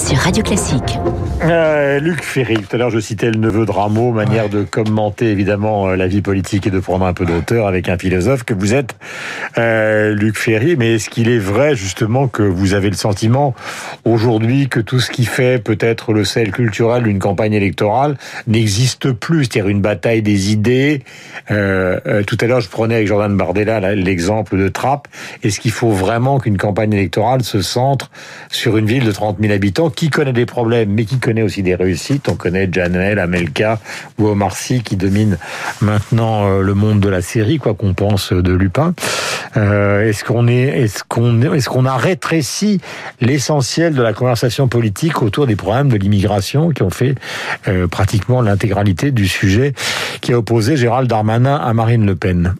sur Radio Classique. Euh, Luc Ferry, tout à l'heure je citais le neveu de Rameau, manière de commenter évidemment euh, la vie politique et de prendre un peu d'auteur avec un philosophe que vous êtes, euh, Luc Ferry. Mais est-ce qu'il est vrai justement que vous avez le sentiment aujourd'hui que tout ce qui fait peut-être le sel culturel d'une campagne électorale n'existe plus, c'est-à-dire une bataille des idées euh, euh, Tout à l'heure je prenais avec Jordan Bardella l'exemple de Trappes. Est-ce qu'il faut vraiment qu'une campagne électorale se centre sur une ville de 30 000 habitants qui connaît des problèmes, mais qui connaît aussi des réussites. On connaît Janel, Amelka ou Omar Sy qui domine maintenant euh, le monde de la série, quoi qu'on pense de Lupin. Euh, est-ce qu'on est, est-ce qu'on, est-ce qu'on a rétréci l'essentiel de la conversation politique autour des problèmes de l'immigration qui ont fait euh, pratiquement l'intégralité du sujet qui a opposé Gérald Darmanin à Marine Le Pen?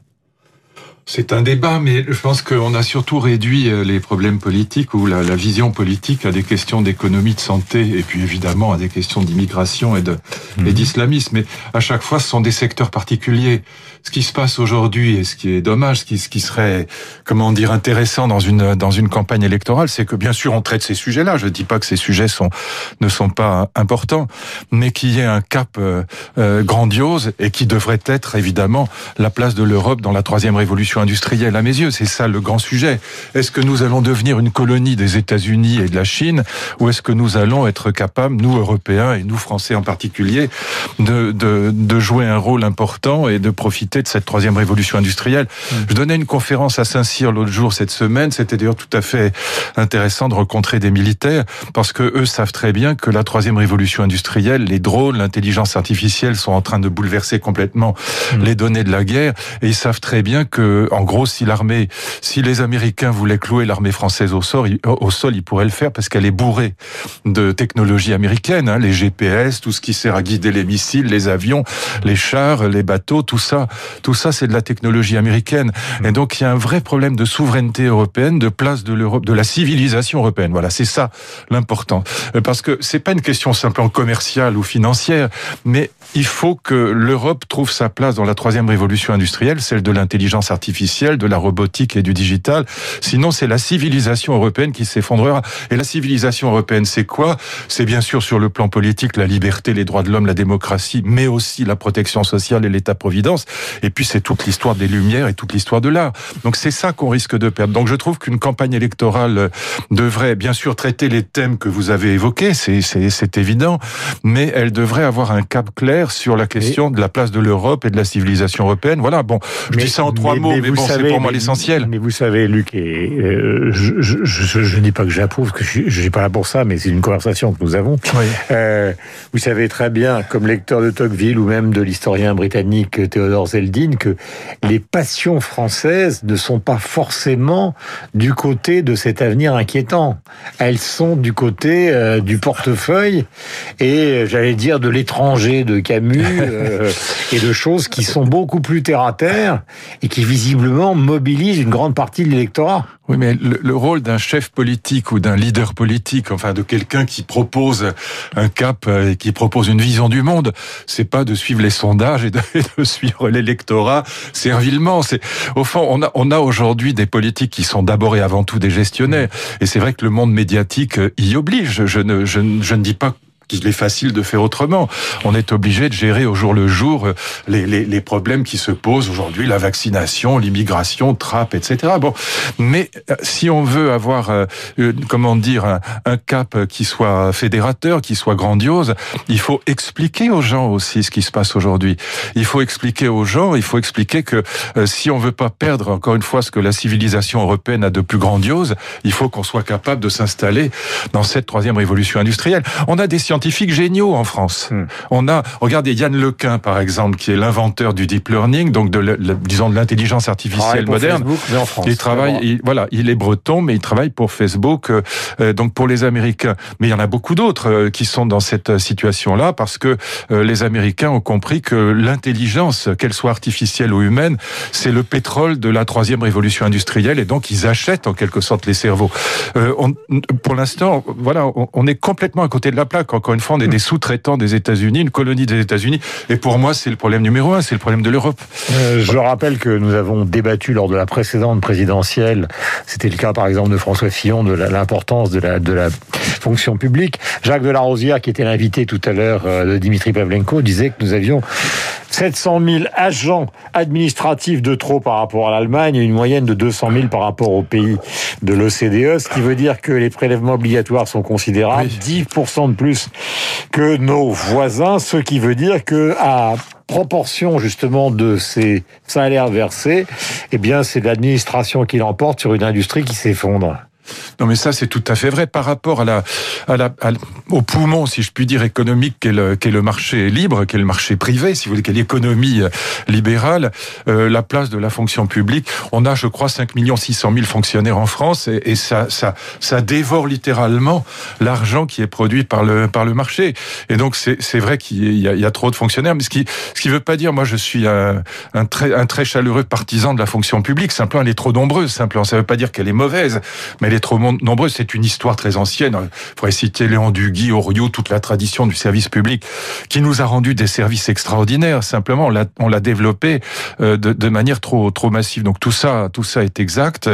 C'est un débat, mais je pense qu'on a surtout réduit euh, les problèmes politiques ou la, la vision politique à des questions d'économie, de santé, et puis évidemment à des questions d'immigration et de mmh. et d'islamisme. Mais à chaque fois, ce sont des secteurs particuliers. Ce qui se passe aujourd'hui et ce qui est dommage, ce qui, ce qui serait, comment dire, intéressant dans une dans une campagne électorale, c'est que bien sûr on traite ces sujets-là. Je ne dis pas que ces sujets sont ne sont pas importants, mais qu'il y ait un cap euh, euh, grandiose et qui devrait être évidemment la place de l'Europe dans la troisième révolution industrielle à mes yeux. C'est ça le grand sujet. Est-ce que nous allons devenir une colonie des États-Unis et de la Chine ou est-ce que nous allons être capables, nous Européens et nous Français en particulier, de, de, de jouer un rôle important et de profiter de cette troisième révolution industrielle? Mmh. Je donnais une conférence à Saint-Cyr l'autre jour cette semaine. C'était d'ailleurs tout à fait intéressant de rencontrer des militaires parce que eux savent très bien que la troisième révolution industrielle, les drones, l'intelligence artificielle sont en train de bouleverser complètement mmh. les données de la guerre et ils savent très bien que en gros, si l'armée, si les Américains voulaient clouer l'armée française au sol, au sol, ils pourraient le faire parce qu'elle est bourrée de technologies américaines, hein, les GPS, tout ce qui sert à guider les missiles, les avions, les chars, les bateaux, tout ça, tout ça, c'est de la technologie américaine. Mmh. Et donc, il y a un vrai problème de souveraineté européenne, de place de l'Europe, de la civilisation européenne. Voilà, c'est ça l'important. Euh, parce que c'est pas une question simplement commerciale ou financière, mais il faut que l'Europe trouve sa place dans la troisième révolution industrielle, celle de l'intelligence artificielle de la robotique et du digital. Sinon, c'est la civilisation européenne qui s'effondrera. Et la civilisation européenne, c'est quoi? C'est bien sûr sur le plan politique la liberté, les droits de l'homme, la démocratie, mais aussi la protection sociale et l'État-providence. Et puis c'est toute l'histoire des Lumières et toute l'histoire de l'art. Donc c'est ça qu'on risque de perdre. Donc je trouve qu'une campagne électorale devrait bien sûr traiter les thèmes que vous avez évoqués, c'est évident, mais elle devrait avoir un cap clair sur la question de la place de l'Europe et de la civilisation européenne. Voilà, bon, je mais, dis ça en trois mais, mots, mais, mais bon, c'est pour moi l'essentiel. Mais vous savez, Luc, et, euh, je, je, je, je, ne dis pas que j'approuve, que je, je suis pas là pour ça, mais c'est une conversation que nous avons. Oui. Euh, vous savez très bien, comme lecteur de Tocqueville ou même de l'historien britannique Théodore Zeldin, que les passions françaises ne sont pas forcément du côté de cet avenir inquiétant. Elles sont du côté euh, du portefeuille et, j'allais dire, de l'étranger de Camus et de choses qui sont beaucoup plus terre à terre et qui mobilise une grande partie de l'électorat. Oui, mais le, le rôle d'un chef politique ou d'un leader politique, enfin de quelqu'un qui propose un cap et qui propose une vision du monde, c'est pas de suivre les sondages et de, suivre l'électorat servilement. C'est au fond, on a aujourd'hui des politiques qui sont d'abord et avant tout des gestionnaires. Et c'est vrai que le monde médiatique y oblige. Je ne je, je ne dis pas qu'il est facile de faire autrement. On est obligé de gérer au jour le jour euh, les, les, les problèmes qui se posent aujourd'hui, la vaccination, l'immigration, trappe, etc. Bon, mais euh, si on veut avoir, euh, comment dire, un, cap qui soit fédérateur, qui soit grandiose, il faut expliquer aux gens aussi ce qui se passe aujourd'hui. Il faut expliquer aux gens, il faut expliquer que si on veut pas perdre encore une fois ce que la civilisation européenne a de plus grandiose, il faut qu'on soit capable de s'installer dans cette troisième révolution industrielle. On a des scientifiques scientifiques géniaux en France. Hmm. On a, regardez Yann Lequin par exemple, qui est l'inventeur du deep learning, donc de, le, disons de l'intelligence artificielle moderne. Facebook, en France, il travaille, il, voilà, il est breton, mais il travaille pour Facebook, euh, donc pour les Américains. Mais il y en a beaucoup d'autres euh, qui sont dans cette situation-là parce que euh, les Américains ont compris que l'intelligence, qu'elle soit artificielle ou humaine, c'est le pétrole de la troisième révolution industrielle, et donc ils achètent en quelque sorte les cerveaux. Euh, on, pour l'instant, voilà, on, on, est complètement à côté de la plaque. Encore encore une fois, on est des sous-traitants des États-Unis, une colonie des États-Unis. Et pour moi, c'est le problème numéro un, c'est le problème de l'Europe. Euh, je rappelle que nous avons débattu lors de la précédente présidentielle, c'était le cas par exemple de François Fillon, de l'importance de la, de la fonction publique. Jacques Delarosière, qui était l'invité tout à l'heure euh, de Dimitri Pavlenko, disait que nous avions 700 000 agents administratifs de trop par rapport à l'Allemagne et une moyenne de 200 000 par rapport aux pays de l'OCDE, ce qui veut dire que les prélèvements obligatoires sont considérables, 10% de plus que nos voisins, ce qui veut dire que à proportion justement de ces salaires versés, eh bien c'est l'administration qui l'emporte sur une industrie qui s'effondre. Non, mais ça, c'est tout à fait vrai par rapport à la, à la, au poumon, si je puis dire, économique qu'est le, qu'est le marché libre, qu'est le marché privé, si vous voulez, qu'est l'économie euh, libérale, euh, la place de la fonction publique. On a, je crois, 5 600 000 fonctionnaires en France et, et, ça, ça, ça dévore littéralement l'argent qui est produit par le, par le marché. Et donc, c'est, vrai qu'il y y a trop de fonctionnaires, mais ce qui, ce qui veut pas dire, moi, je suis un, un très, un très chaleureux partisan de la fonction publique. Simplement, elle est trop nombreuse. Simplement, ça veut pas dire qu'elle est mauvaise, mais elle est trop nombreuses. C'est une histoire très ancienne. Il faudrait citer Léon Duguy, Oriot, toute la tradition du service public qui nous a rendu des services extraordinaires. Simplement, on l'a, développé euh, de, de, manière trop, trop massive. Donc tout ça, tout ça est exact.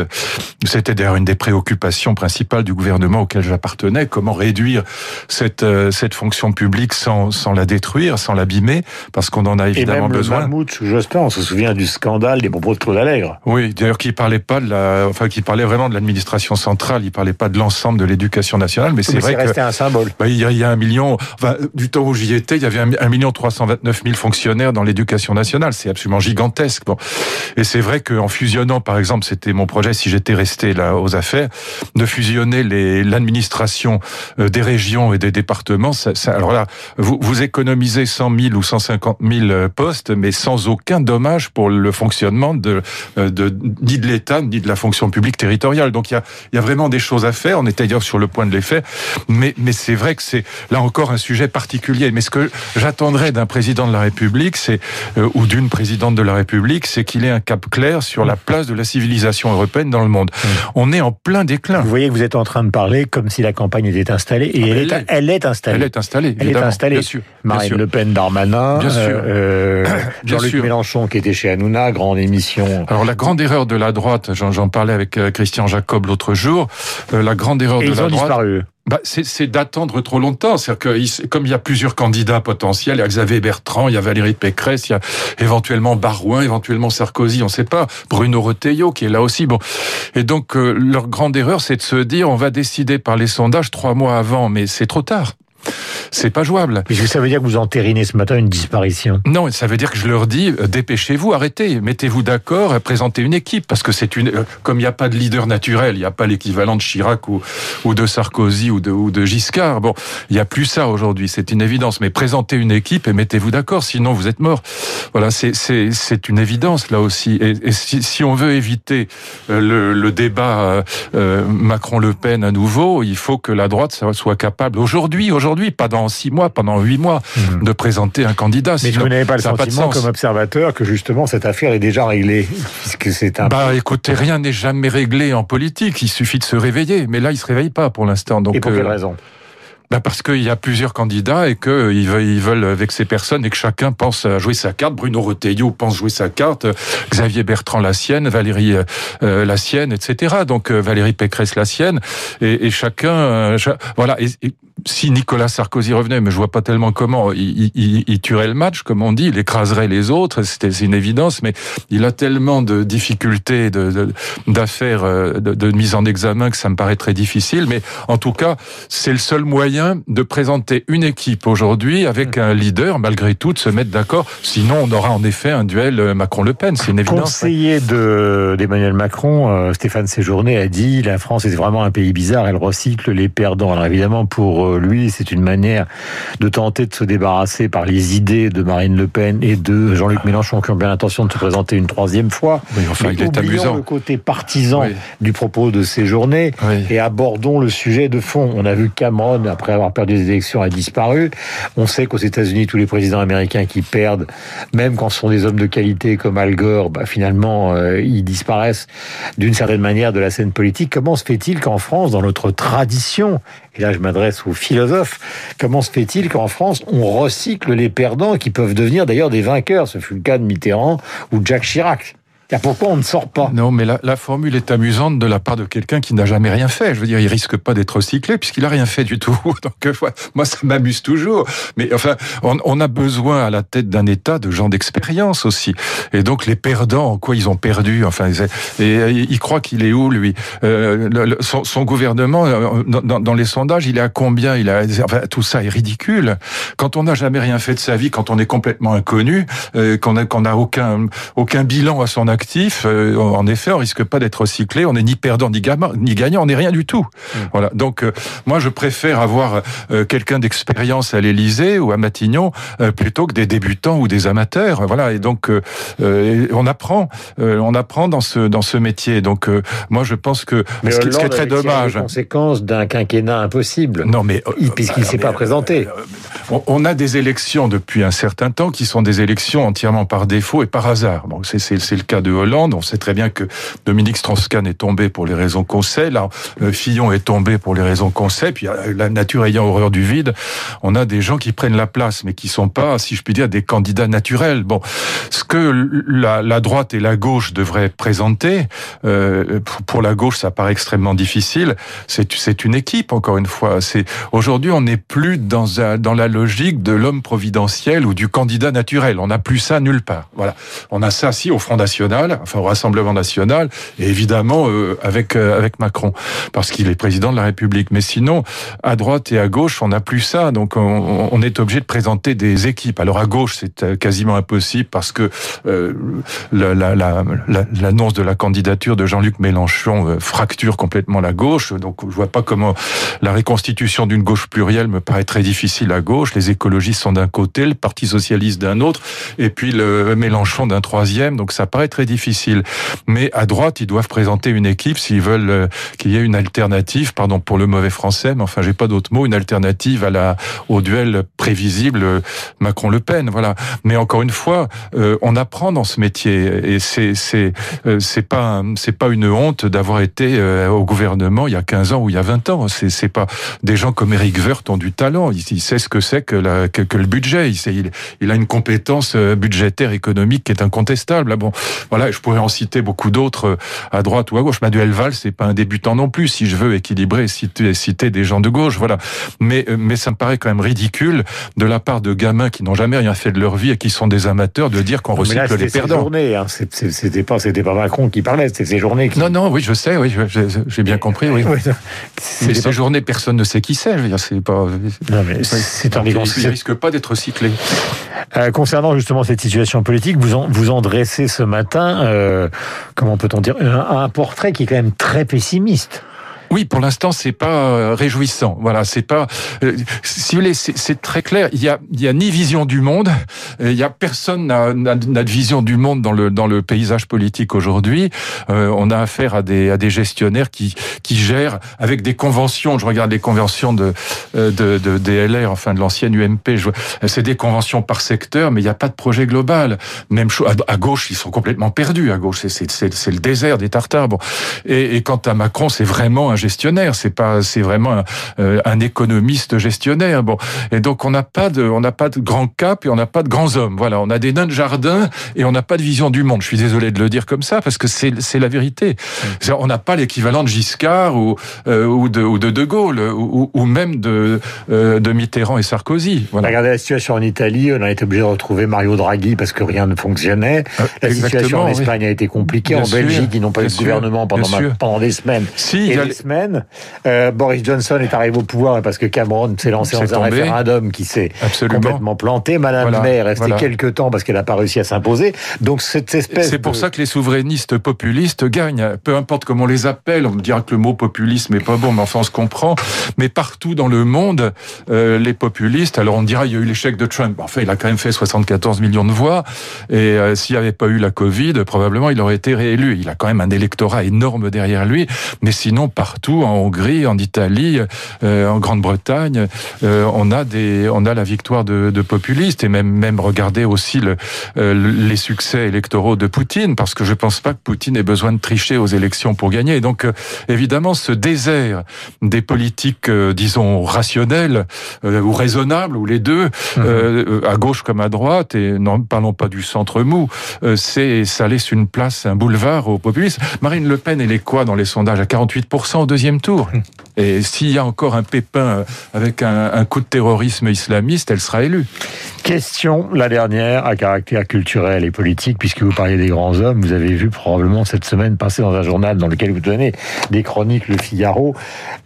C'était d'ailleurs une des préoccupations principales du gouvernement auquel j'appartenais. Comment réduire cette, euh, cette fonction publique sans, sans la détruire, sans l'abîmer, parce qu'on en a évidemment Et même besoin. Le sous Jospin, on se souvient du scandale des propos de Claude Allègre. Oui, d'ailleurs, qui parlait pas de la, enfin, qui parlait vraiment de l'administration centrale il parlait pas de l'ensemble de l'éducation nationale, mais c'est vrai que resté un symbole. Bah, il, y a, il y a un million, enfin, du temps où j'y étais, il y avait un, million 329 000 fonctionnaires dans l'éducation nationale. C'est absolument gigantesque. Bon. Et c'est vrai qu'en fusionnant, par exemple, c'était mon projet, si j'étais resté là aux affaires, de fusionner l'administration euh, des régions et des départements. Ça, ça, alors là, vous, vous économisez 100 000 ou 150 000 euh, postes, mais sans aucun dommage pour le fonctionnement de, euh, de ni de l'État ni de la fonction publique territoriale. Donc il y a, il y a vraiment des choses à faire. On était d'ailleurs sur le point de les faire. Mais, mais c'est vrai que c'est là encore un sujet particulier. Mais ce que j'attendrais d'un président de la République, c'est euh, ou d'une présidente de la République, c'est qu'il ait un cap clair sur la place de la civilisation européenne dans le monde. On est en plein déclin. Vous voyez que vous êtes en train de parler comme si la campagne était installée. Et ah, elle, est, elle, est, installée. Elle est installée. Elle est installée. Bien sûr. Marine bien Le Pen, Darmanin, bien sûr. Euh, Jean-Luc Mélenchon qui était chez Hanouna, grande émission. Alors la grande erreur de la droite, j'en parlais avec euh, Christian Jacob l'autre jour, euh, la grande erreur Et de ils la ont droite. disparu. Bah, c'est d'attendre trop longtemps. C'est-à-dire que comme il y a plusieurs candidats potentiels, il y a Xavier Bertrand, il y a Valérie Pécresse, il y a éventuellement Barouin, éventuellement Sarkozy, on ne sait pas. Bruno Retailleau qui est là aussi. Bon, et donc euh, leur grande erreur, c'est de se dire on va décider par les sondages trois mois avant, mais c'est trop tard. C'est pas jouable. Est-ce que ça veut dire que vous entérinez ce matin une disparition Non, ça veut dire que je leur dis euh, dépêchez-vous, arrêtez, mettez-vous d'accord, euh, présentez une équipe parce que c'est une euh, comme il n'y a pas de leader naturel, il n'y a pas l'équivalent de Chirac ou, ou de Sarkozy ou de, ou de Giscard. Bon, il n'y a plus ça aujourd'hui, c'est une évidence. Mais présentez une équipe et mettez-vous d'accord, sinon vous êtes mort. Voilà, c'est c'est c'est une évidence là aussi. Et, et si, si, on veut éviter le, le débat euh, Macron-Le Pen à nouveau, il faut que la droite soit capable aujourd'hui, aujourd'hui, pas dans six mois, pendant huit mois, mmh. de présenter un candidat. Mais vous n'avez pas le sentiment, pas comme observateur, que justement cette affaire est déjà réglée, puisque c'est un. Bah, écoutez, rien n'est jamais réglé en politique. Il suffit de se réveiller, mais là, il se réveille pas pour l'instant. Donc. Et pour quelle euh, raison? Bah parce qu'il y a plusieurs candidats et qu'ils veulent, ils veulent avec ces personnes et que chacun pense à jouer sa carte. Bruno Retailleau pense jouer sa carte, Xavier Bertrand la sienne, Valérie euh, la sienne, etc. Donc euh, Valérie Pécresse la sienne et, et chacun, euh, voilà. Et, et, si Nicolas Sarkozy revenait, mais je vois pas tellement comment, il, il, il tuerait le match, comme on dit, il écraserait les autres, c'était une évidence, mais il a tellement de difficultés, d'affaires, de, de, de, mise en examen que ça me paraît très difficile. Mais en tout cas, c'est le seul moyen de présenter une équipe aujourd'hui avec un leader, malgré tout, de se mettre d'accord. Sinon, on aura en effet un duel Macron-Le Pen, c'est une évidence. Conseiller d'Emmanuel Macron, euh, Stéphane Séjourné a dit la France est vraiment un pays bizarre, elle recycle les perdants. Alors évidemment, pour lui, c'est une manière de tenter de se débarrasser par les idées de Marine Le Pen et de Jean-Luc Mélenchon qui ont bien l'intention de se présenter une troisième fois. Oui, enfin, Mais il est amusant. le côté partisan oui. du propos de ces journées oui. et abordons le sujet de fond. On a vu Cameron, après avoir perdu les élections, a disparu. On sait qu'aux États-Unis, tous les présidents américains qui perdent, même quand ce sont des hommes de qualité comme Al Gore, bah, finalement, euh, ils disparaissent d'une certaine manière de la scène politique. Comment se fait-il qu'en France, dans notre tradition, et là je m'adresse aux philosophe. Comment se fait-il qu'en France, on recycle les perdants qui peuvent devenir d'ailleurs des vainqueurs? Ce fut le cas de Mitterrand ou Jacques Chirac pourquoi on ne sort pas? Non, mais la, la, formule est amusante de la part de quelqu'un qui n'a jamais rien fait. Je veux dire, il risque pas d'être recyclé puisqu'il a rien fait du tout. Donc, euh, moi, ça m'amuse toujours. Mais enfin, on, on, a besoin à la tête d'un État de gens d'expérience aussi. Et donc, les perdants, en quoi ils ont perdu? Enfin, et, il croit qu'il est où lui? Euh, le, son, son, gouvernement, euh, dans, dans, les sondages, il est à combien? Il a, enfin, tout ça est ridicule. Quand on n'a jamais rien fait de sa vie, quand on est complètement inconnu, euh, qu'on n'a a aucun aucun bilan à son actif, euh, en effet, on risque pas d'être recyclé. On n'est ni perdant ni, ni gagnant, on n'est rien du tout. Mmh. Voilà. Donc, euh, moi, je préfère avoir euh, quelqu'un d'expérience à l'Élysée ou à Matignon plutôt que des débutants ou des amateurs. Voilà. Et donc, on apprend, on apprend dans ce dans ce métier. Donc, moi, je pense que mais ce, qui, est très dommage. Les conséquences d'un quinquennat impossible. Non, mais puisqu'il ne s'est pas présenté. On a des élections depuis un certain temps qui sont des élections entièrement par défaut et par hasard. Bon, c'est le cas de Hollande. On sait très bien que Dominique Strauss-Kahn est tombé pour les raisons qu'on sait. Là, euh, Fillon est tombé pour les raisons qu'on sait. Puis euh, la nature ayant horreur du vide, on a des gens qui prennent la place, mais qui sont pas, si je puis dire, des candidats naturels. Bon, ce que la, droite et la gauche devraient présenter, euh, pour la gauche, ça paraît extrêmement difficile. C'est une équipe, encore une fois. Aujourd'hui, on n'est plus dans dans la logique de l'homme providentiel ou du candidat naturel. On n'a plus ça nulle part. Voilà, on a ça si au Front National enfin au Rassemblement national, et évidemment euh, avec euh, avec Macron, parce qu'il est président de la République. Mais sinon, à droite et à gauche, on n'a plus ça, donc on, on est obligé de présenter des équipes. Alors à gauche, c'est euh, quasiment impossible parce que euh, l'annonce la, la, de la candidature de Jean-Luc Mélenchon fracture complètement la gauche. Donc je vois pas comment la reconstitution d'une gauche plurielle me paraît très difficile à gauche. Les écologistes sont d'un côté, le Parti socialiste d'un autre, et puis le Mélenchon d'un troisième. Donc ça paraît très difficile. Mais à droite, ils doivent présenter une équipe s'ils veulent euh, qu'il y ait une alternative, pardon pour le mauvais français, mais enfin j'ai pas d'autre mot, une alternative à la au duel prévisible euh, Macron-Le Pen. Voilà. Mais encore une fois, euh, on apprend dans ce métier et c'est c'est c'est pas c'est pas une honte d'avoir été au gouvernement il y a 15 ans ou il y a 20 ans. C'est c'est pas des gens comme Eric Woerth ont du talent. Il, sait ce que c'est que, la, que, le budget. Il, sait, il, a une compétence budgétaire économique qui est incontestable. Bon, voilà, je pourrais en citer beaucoup d'autres euh, à droite ou à gauche. Manuel Valls, c'est pas un débutant non plus, si je veux équilibrer et citer, citer des gens de gauche, voilà. Mais, euh, mais ça me paraît quand même ridicule de la part de gamins qui n'ont jamais rien fait de leur vie et qui sont des amateurs de dire qu'on recycle les perdants. Journées, hein. C'était pas, c'était pas Macron qui parlait, c'était ces journées. Qui... Non, non, oui, je sais, oui, j'ai bien compris, oui. mais ces journées, personne ne sait qui c'est. C'est pas. Non, mais c'est un. Il, il risque pas d'être recyclé. Euh, concernant justement cette situation politique, vous en, vous en dressez ce matin, euh, comment peut-on dire, un, un portrait qui est quand même très pessimiste. Oui, pour l'instant, c'est pas euh, réjouissant. Voilà, c'est pas. Euh, si vous voulez, c'est très clair. Il y a, il y a ni vision du monde. Il y a personne n'a de vision du monde dans le dans le paysage politique aujourd'hui. Euh, on a affaire à des à des gestionnaires qui qui gèrent avec des conventions. Je regarde les conventions de de, de DLR, enfin de l'ancienne UMP. C'est des conventions par secteur, mais il n'y a pas de projet global. Même chose à, gauche, ils sont complètement perdus. À gauche, c'est le désert des Tartares. Bon. Et, et quant à Macron, c'est vraiment gestionnaire, c'est pas, c'est vraiment euh, un, économiste gestionnaire. Bon, et donc on n'a pas de, on n'a pas de grands cap et on n'a pas de grands hommes. Voilà, on a des nains de jardin et on n'a pas de vision du monde. Je suis désolé de le dire comme ça parce que c'est, c'est la vérité. On n'a pas l'équivalent de Giscard ou euh, ou de ou de De Gaulle ou, ou même de euh, de Mitterrand et Sarkozy. Voilà. Regardez la situation en Italie, on a été obligé de retrouver Mario Draghi parce que rien ne fonctionnait. la situation en Espagne a été compliquée. en Belgique, ils n'ont pas eu de gouvernement pendant pendant des semaines. Si, et semaine. Euh, Boris Johnson est arrivé au pouvoir parce que Cameron s'est lancé dans un référendum qui s'est complètement planté. Madame voilà, May est restée quelques temps parce qu'elle n'a pas réussi à s'imposer. Donc cette espèce. C'est pour ça que les souverainistes populistes gagnent. Peu importe comment on les appelle, on me dira que le mot populisme n'est pas bon, mais enfin on se comprend. Mais partout dans le monde, euh, les populistes, alors on dira il y a eu l'échec de Trump. Enfin, il a quand même fait 74 millions de voix. Et euh, s'il n'y avait pas eu la Covid, probablement il aurait été réélu. Il a quand même un électorat énorme derrière lui. Mais sinon, par partout, en Hongrie, en Italie, en Grande-Bretagne. on a des, on a la victoire de, de populistes et même même regarder aussi le, les succès électoraux de Poutine, parce que je pense pas que Poutine ait besoin de tricher aux élections pour gagner. Et donc évidemment ce désert des politiques, disons rationnelles ou raisonnables ou les deux, mhm. à gauche comme à droite, et non parlons pas du centre mou, c'est ça laisse une place, un boulevard au populisme. Marine Le Pen, elle est quoi dans les sondages? À 48% au deuxième tour. Hum. Et s'il y a encore un pépin euh, avec un, coup de terrorisme islamiste, elle sera élue. Question, la dernière, à caractère culturel et politique, puisque vous parliez des grands hommes, vous avez vu probablement cette semaine passer dans un journal dans lequel vous donnez des chroniques Le Figaro,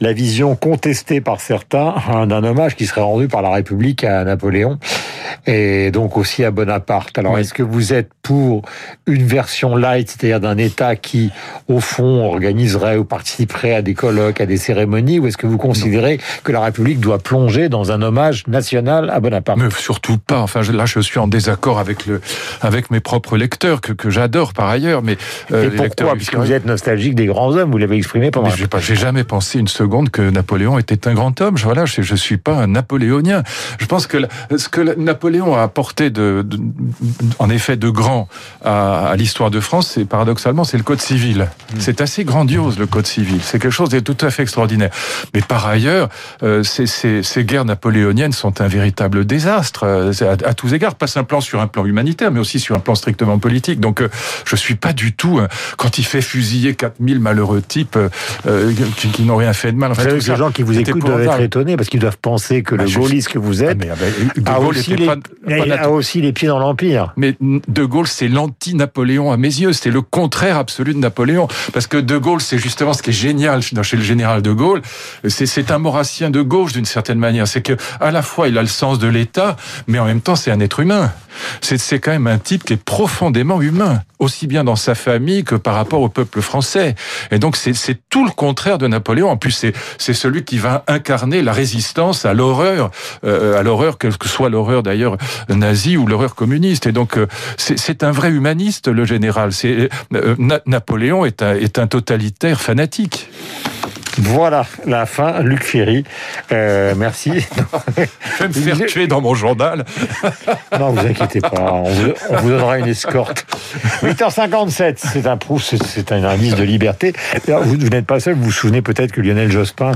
la vision contestée par certains d'un hommage qui serait rendu par la République à Napoléon et donc aussi à Bonaparte. Alors est-ce que vous êtes pour une version light, c'est-à-dire d'un État qui, au fond, organiserait ou participerait à des colloques, à des cérémonies, ou est-ce que vous considérez que la République doit plonger dans un hommage national à Bonaparte? Mais surtout pas. Enfin, là, je suis en désaccord avec le, avec mes propres lecteurs que, que j'adore par ailleurs. Mais euh, et pourquoi? Puisque vous êtes nostalgique des grands hommes, vous l'avez exprimé pendant. J'ai pas, j'ai jamais pensé une seconde que Napoléon était un grand homme. Voilà, je, je suis pas un napoléonien. Je pense que ce que Napoléon a apporté de, de en effet, de grand à, à l'histoire de France, c'est paradoxalement, c'est le Code civil. Hmm. C'est assez grandiose le Code civil. C'est quelque chose de tout à fait extraordinaire. Mais par ailleurs, euh, ces, ces, ces, guerres napoléoniennes sont un véritable désastre euh, à, à, tous égards, pas simplement sur un plan humanitaire, mais aussi sur un plan strictement politique. Donc, euh, je suis pas du tout euh, quand il fait fusiller 4000 malheureux types euh, qui, qui n'ont rien fait de mal. En fait, ces gens qui vous écoutent doivent être étonnés parce qu'ils doivent penser que bah, le gaulliste que vous êtes ah, mais, a, aussi les, pas, pas a aussi les pieds dans l'empire. Mais De Gaulle, c'est l'anti-Napoléon à mes yeux. C'est le contraire absolu de Napoléon. Parce que De Gaulle, c'est justement ce qui est génial chez le général de Gaulle, c'est un maurassien de gauche d'une certaine manière. C'est que à la fois il a le sens de l'État, mais en même temps c'est un être humain. C'est quand même un type qui est profondément humain, aussi bien dans sa famille que par rapport au peuple français. Et donc c'est tout le contraire de Napoléon. En plus c'est celui qui va incarner la résistance à l'horreur, euh, à l'horreur quelle que soit l'horreur d'ailleurs nazie ou l'horreur communiste. Et donc euh, c'est un vrai humaniste le général. C'est euh, Napoléon est un, est un totalitaire fanatique. Voilà la fin, Luc Ferry. Euh, merci. Je vais me faire tuer dans mon journal. non, vous inquiétez pas, on vous, donnera une escorte. 8h57, c'est un c'est un indice de liberté. Vous, vous n'êtes pas seul, vous vous souvenez peut-être que Lionel Jospin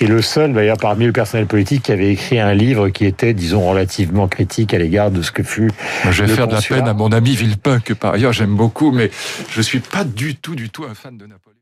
est le seul, d'ailleurs, parmi le personnel politique qui avait écrit un livre qui était, disons, relativement critique à l'égard de ce que fut. Je vais faire de la peine à mon ami Villepin, que par ailleurs j'aime beaucoup, mais je suis pas du tout, du tout un fan de Napoléon.